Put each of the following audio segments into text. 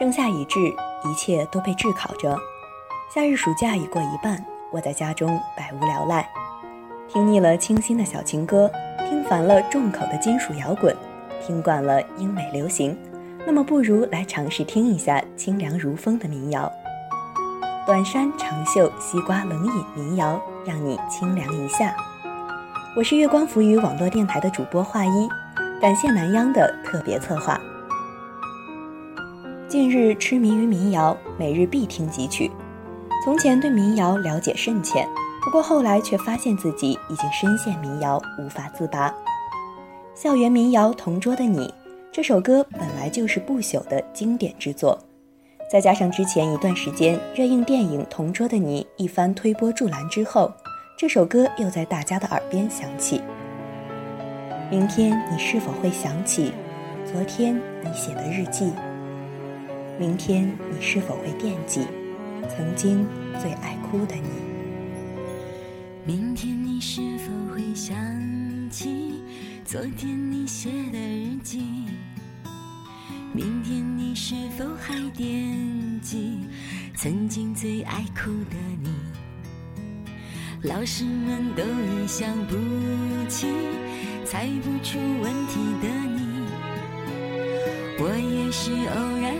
盛夏已至，一切都被炙烤着。夏日暑假已过一半，我在家中百无聊赖，听腻了清新的小情歌，听烦了重口的金属摇滚，听惯了英美流行，那么不如来尝试听一下清凉如风的民谣。短衫长袖西瓜冷饮民谣，让你清凉一下。我是月光浮语网络电台的主播画一，感谢南央的特别策划。近日痴迷于民谣，每日必听几曲。从前对民谣了解甚浅，不过后来却发现自己已经深陷民谣，无法自拔。校园民谣《同桌的你》这首歌本来就是不朽的经典之作。再加上之前一段时间热映电影《同桌的你》一番推波助澜之后，这首歌又在大家的耳边响起。明天你是否会想起昨天你写的日记？明天你是否会惦记曾经最爱哭的你？明天你是否会想起昨天你写的日记？明天你是否还惦记曾经最爱哭的你？老师们都已想不起猜不出问题的你，我也是偶然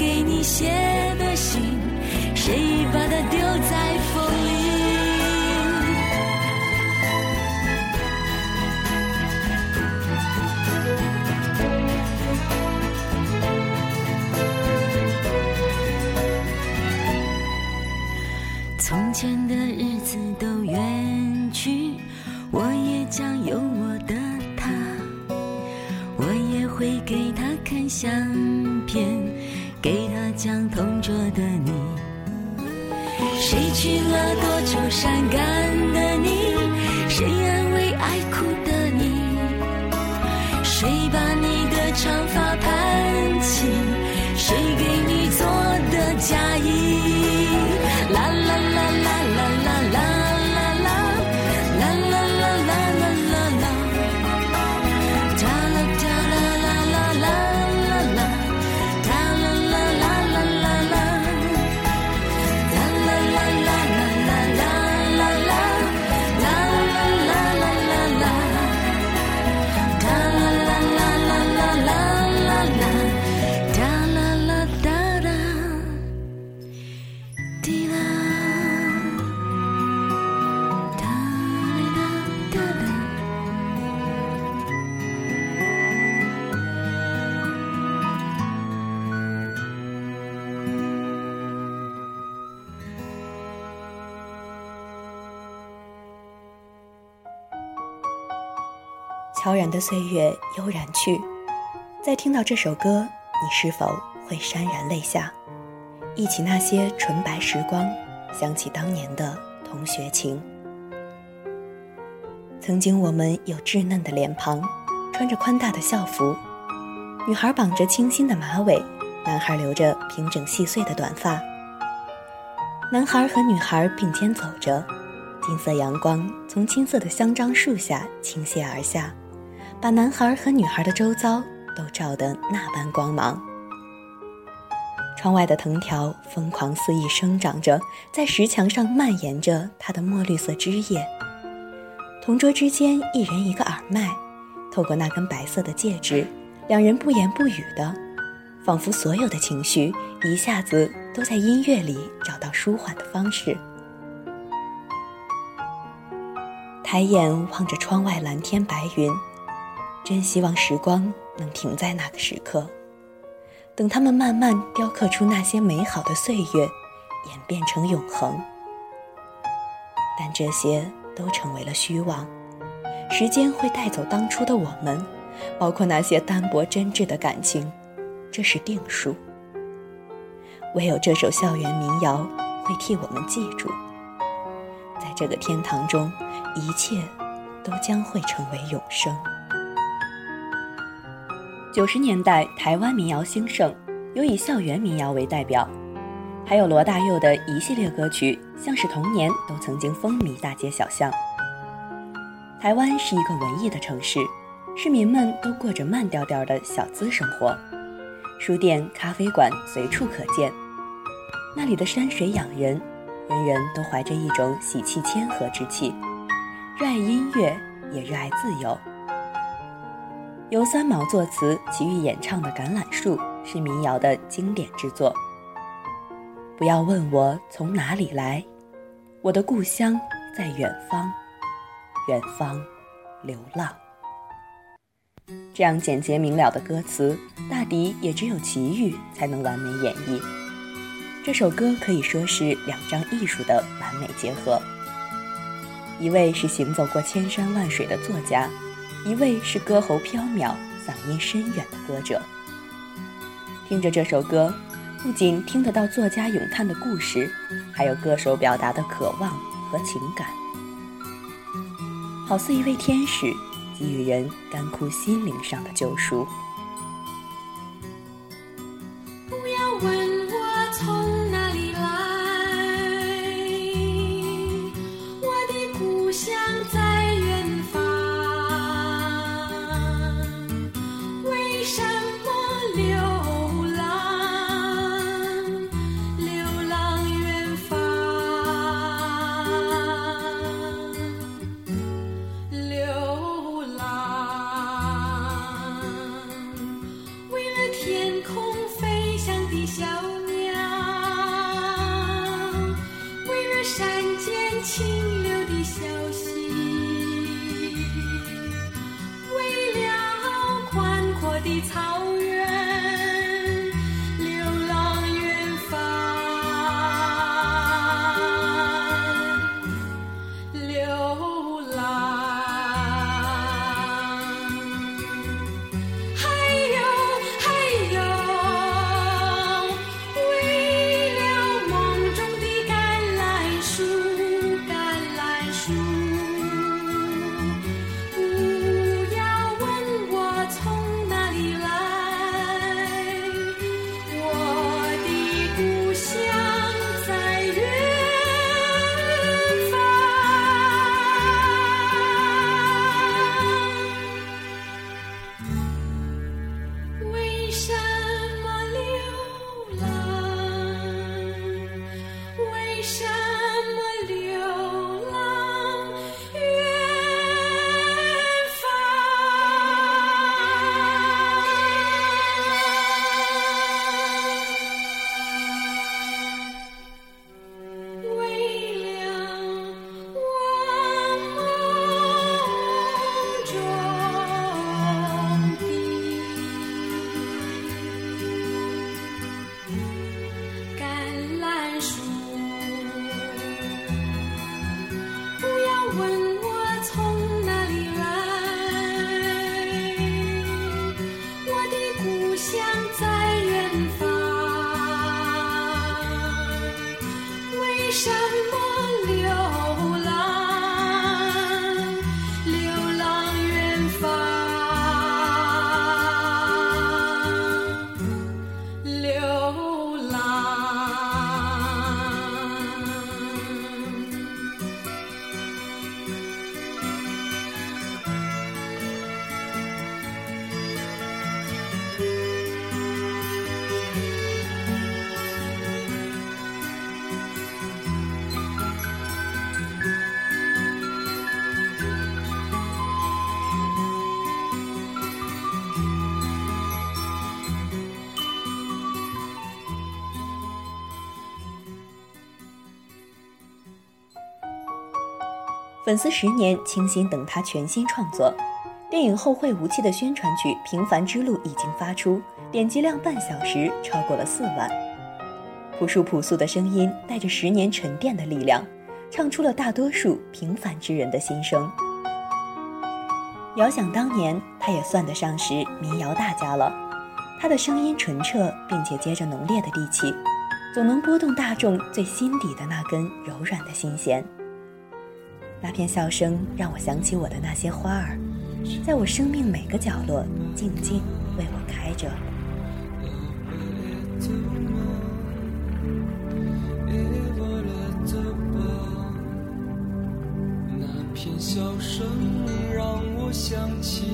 给你写的信？谁把它丢在风里？从前的日子都远去，我也将有我的他。我也会给他看相片，将同桌的你。谁去了多愁善感悄然的岁月悠然去，再听到这首歌，你是否会潸然泪下？忆起那些纯白时光，想起当年的同学情。曾经我们有稚嫩的脸庞，穿着宽大的校服，女孩绑着清新的马尾，男孩留着平整细碎的短发。男孩和女孩并肩走着，金色阳光从青色的香樟树下倾泻而下，把男孩和女孩的周遭都照得那般光芒。窗外的藤条疯狂肆意生长着，在石墙上蔓延着它的墨绿色枝叶。同桌之间一人一个耳麦，透过那根白色的戒指，两人不言不语的，仿佛所有的情绪一下子都在音乐里找到舒缓的方式。抬眼望着窗外蓝天白云，真希望时光能停在那个时刻。等他们慢慢雕刻出那些美好的岁月，演变成永恒。但这些都成为了虚妄，时间会带走当初的我们，包括那些单薄真挚的感情，这是定数。唯有这首校园民谣会替我们记住，在这个天堂中，一切都将会成为永生。九十年代，台湾民谣兴盛，有以校园民谣为代表，还有罗大佑的一系列歌曲，像是童年都曾经风靡大街小巷。台湾是一个文艺的城市，市民们都过着慢调调的小资生活，书店、咖啡馆随处可见，那里的山水养人，人人都怀着一种喜气谦和之气，热爱音乐，也热爱自由。由三毛作词、齐豫演唱的《橄榄树》是民谣的经典之作。不要问我从哪里来，我的故乡在远方，远方流浪。这样简洁明了的歌词，大抵也只有齐豫才能完美演绎。这首歌可以说是两张艺术的完美结合。一位是行走过千山万水的作家。一位是歌喉飘渺、嗓音深远的歌者。听着这首歌，不仅听得到作家咏叹的故事，还有歌手表达的渴望和情感，好似一位天使，给予人干枯心灵上的救赎。草粉丝十年倾心等他全新创作。电影《后会无期》的宣传曲《平凡之路》已经发出，点击量半小时超过了四万。朴树朴素的声音带着十年沉淀的力量，唱出了大多数平凡之人的心声。遥想当年，他也算得上是民谣大家了。他的声音纯澈，并且接着浓烈的地气，总能拨动大众最心底的那根柔软的心弦。那片笑声让我想起我的那些花儿。在我生命每个角落，静静为我开着。那片笑声让我想起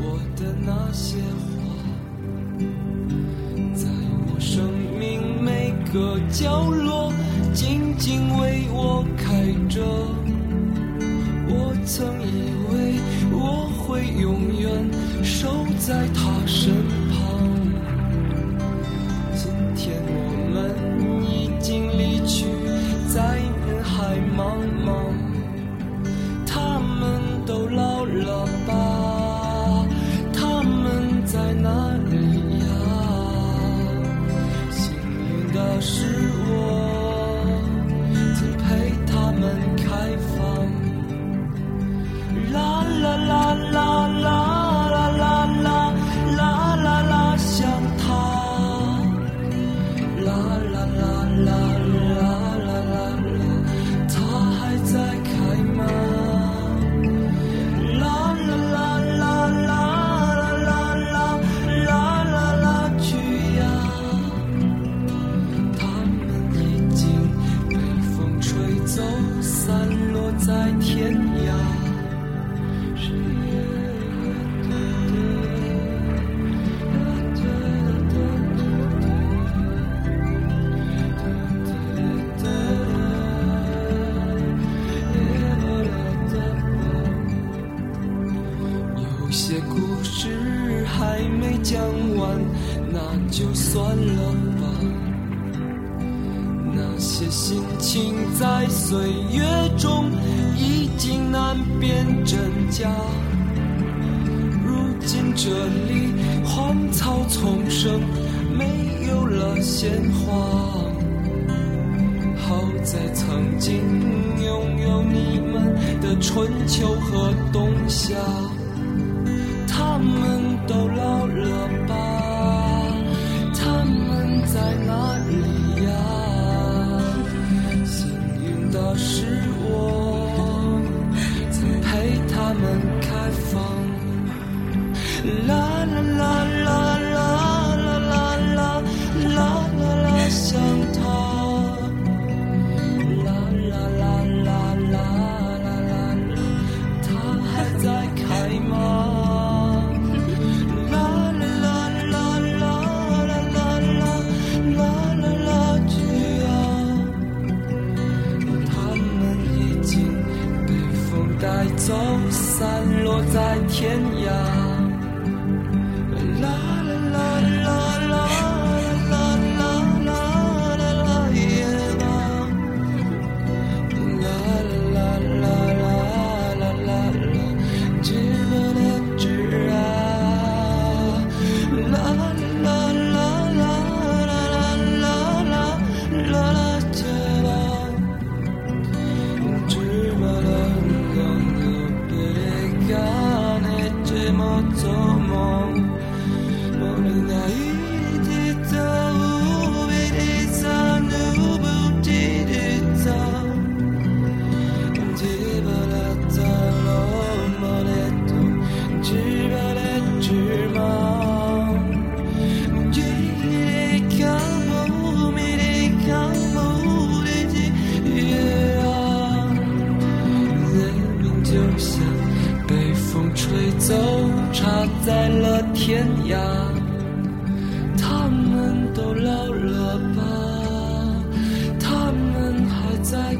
我的那些花，在我生命每个角落，静静为我开在曾经拥有你们的春秋和冬夏。他们都老了吧？他们在哪里呀？幸运的是我曾陪他们开放。啦啦啦在了天涯。他们都老了吧？他们还在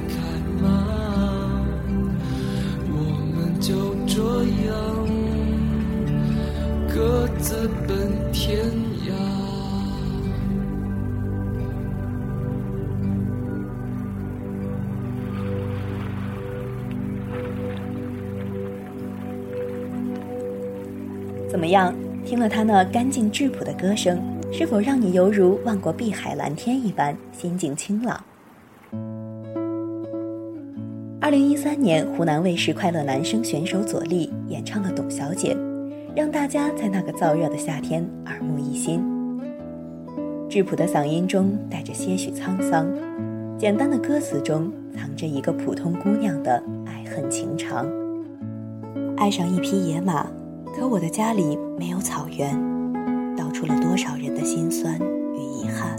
样？听了他那干净质朴的歌声，是否让你犹如望过碧海蓝天一般心境清朗？二零一三年，湖南卫视快乐男声选手左立演唱了《董小姐》，让大家在那个燥热的夏天耳目一新。质朴的嗓音中带着些许沧桑，简单的歌词中藏着一个普通姑娘的爱恨情长。爱上一匹野马。可我的家里没有草原，道出了多少人的心酸与遗憾。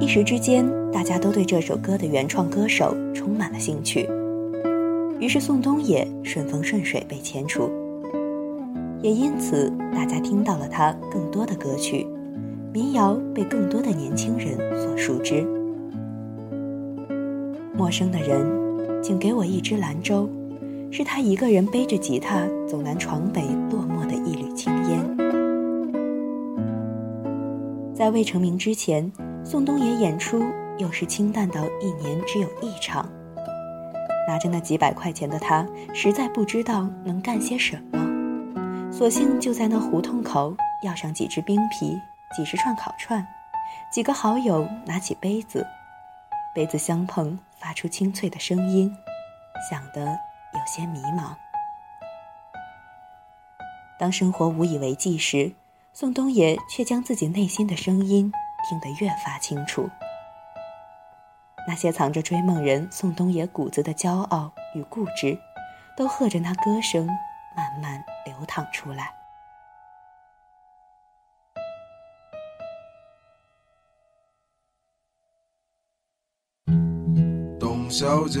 一时之间，大家都对这首歌的原创歌手充满了兴趣，于是宋冬野顺风顺水被迁出，也因此大家听到了他更多的歌曲，民谣被更多的年轻人所熟知。陌生的人，请给我一支兰州。是他一个人背着吉他走南闯北，落寞的一缕青烟。在未成名之前，宋冬野演出又是清淡到一年只有一场。拿着那几百块钱的他，实在不知道能干些什么，索性就在那胡同口要上几只冰啤，几十串烤串，几个好友拿起杯子，杯子相碰，发出清脆的声音，响得。有些迷茫。当生活无以为继时，宋冬野却将自己内心的声音听得越发清楚。那些藏着追梦人宋冬野骨子的骄傲与固执，都和着那歌声慢慢流淌出来。董小姐。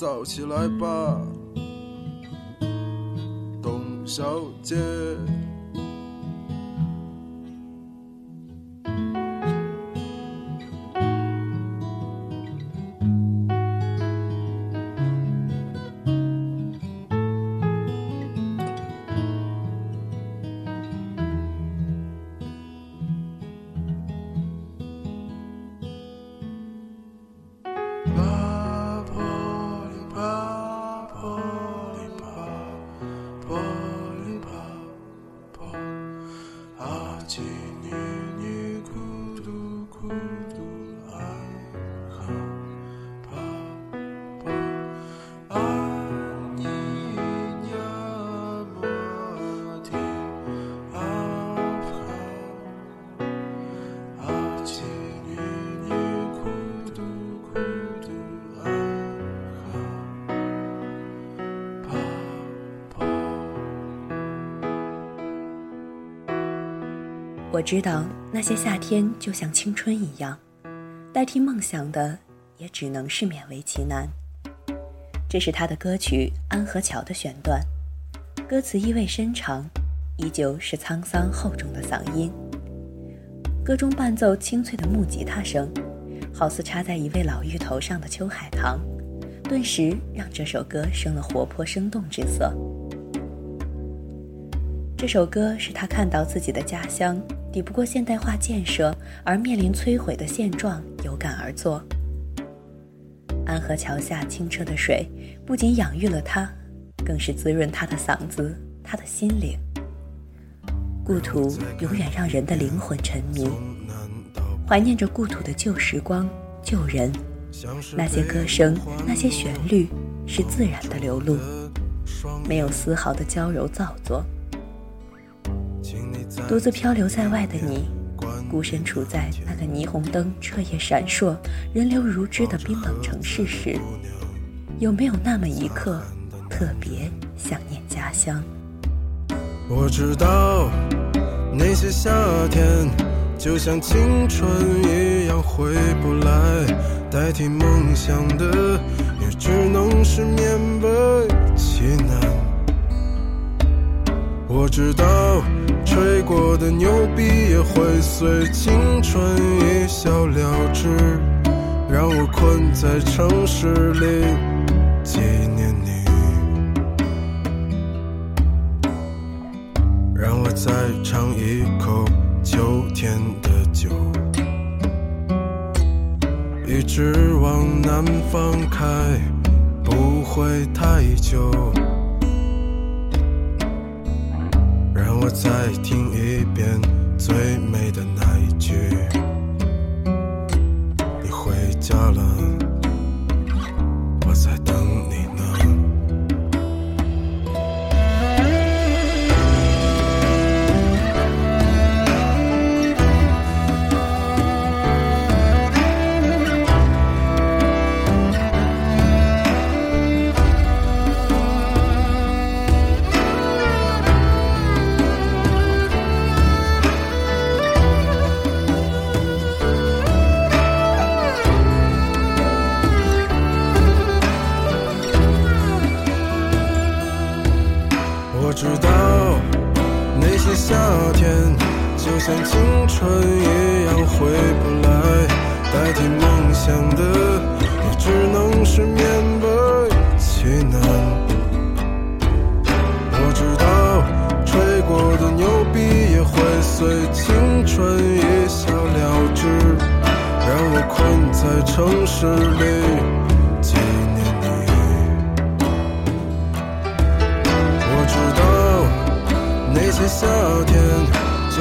早起来吧，董小姐。我知道那些夏天就像青春一样，代替梦想的也只能是勉为其难。这是他的歌曲《安河桥》的选段，歌词意味深长，依旧是沧桑厚重的嗓音。歌中伴奏清脆的木吉他声，好似插在一位老妪头上的秋海棠，顿时让这首歌生了活泼生动之色。这首歌是他看到自己的家乡抵不过现代化建设而面临摧毁的现状有感而作。安河桥下清澈的水，不仅养育了他，更是滋润他的嗓子，他的心灵。故土永远让人的灵魂沉迷，怀念着故土的旧时光、旧人，那些歌声，那些旋律，是自然的流露，没有丝毫的娇柔造作。独自漂流在外的你，孤身处在那个霓虹灯彻夜闪烁、人流如织的冰冷城市时，有没有那么一刻特别想念家乡？我知道那些夏天就像青春一样回不来，代替梦想的也只能是勉的牛逼也会随青春一笑了之，让我困在城市里纪念你。让我再尝一口秋天的酒，一直往南方开，不会太久。我再听一遍最美的那一句：你回家了，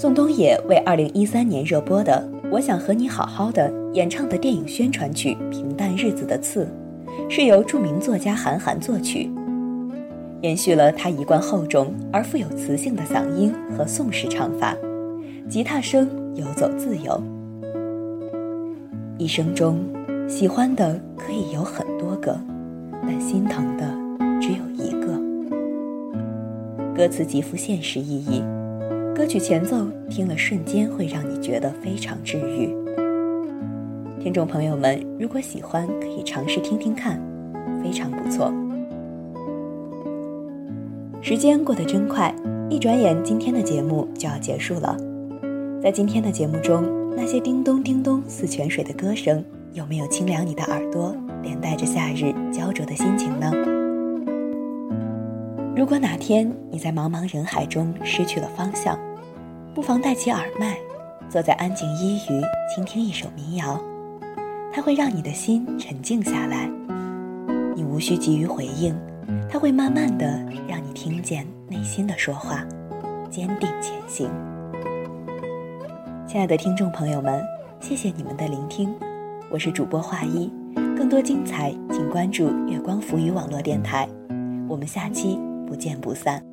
宋冬野为2013年热播的《我想和你好好的》演唱的电影宣传曲《平淡日子的刺》，是由著名作家韩寒作曲，延续了他一贯厚重而富有磁性的嗓音和宋式唱法，吉他声游走自由。一生中，喜欢的可以有很多个，但心疼的只有一个。歌词极富现实意义。歌曲前奏听了瞬间会让你觉得非常治愈。听众朋友们，如果喜欢，可以尝试听听看，非常不错。时间过得真快，一转眼今天的节目就要结束了。在今天的节目中，那些叮咚叮咚似泉水的歌声，有没有清凉你的耳朵，连带着夏日焦灼的心情呢？如果哪天你在茫茫人海中失去了方向，不妨戴起耳麦，坐在安静一隅，倾听一首民谣，它会让你的心沉静下来。你无需急于回应，它会慢慢的让你听见内心的说话，坚定前行。亲爱的听众朋友们，谢谢你们的聆听，我是主播华一，更多精彩请关注月光浮语网络电台，我们下期不见不散。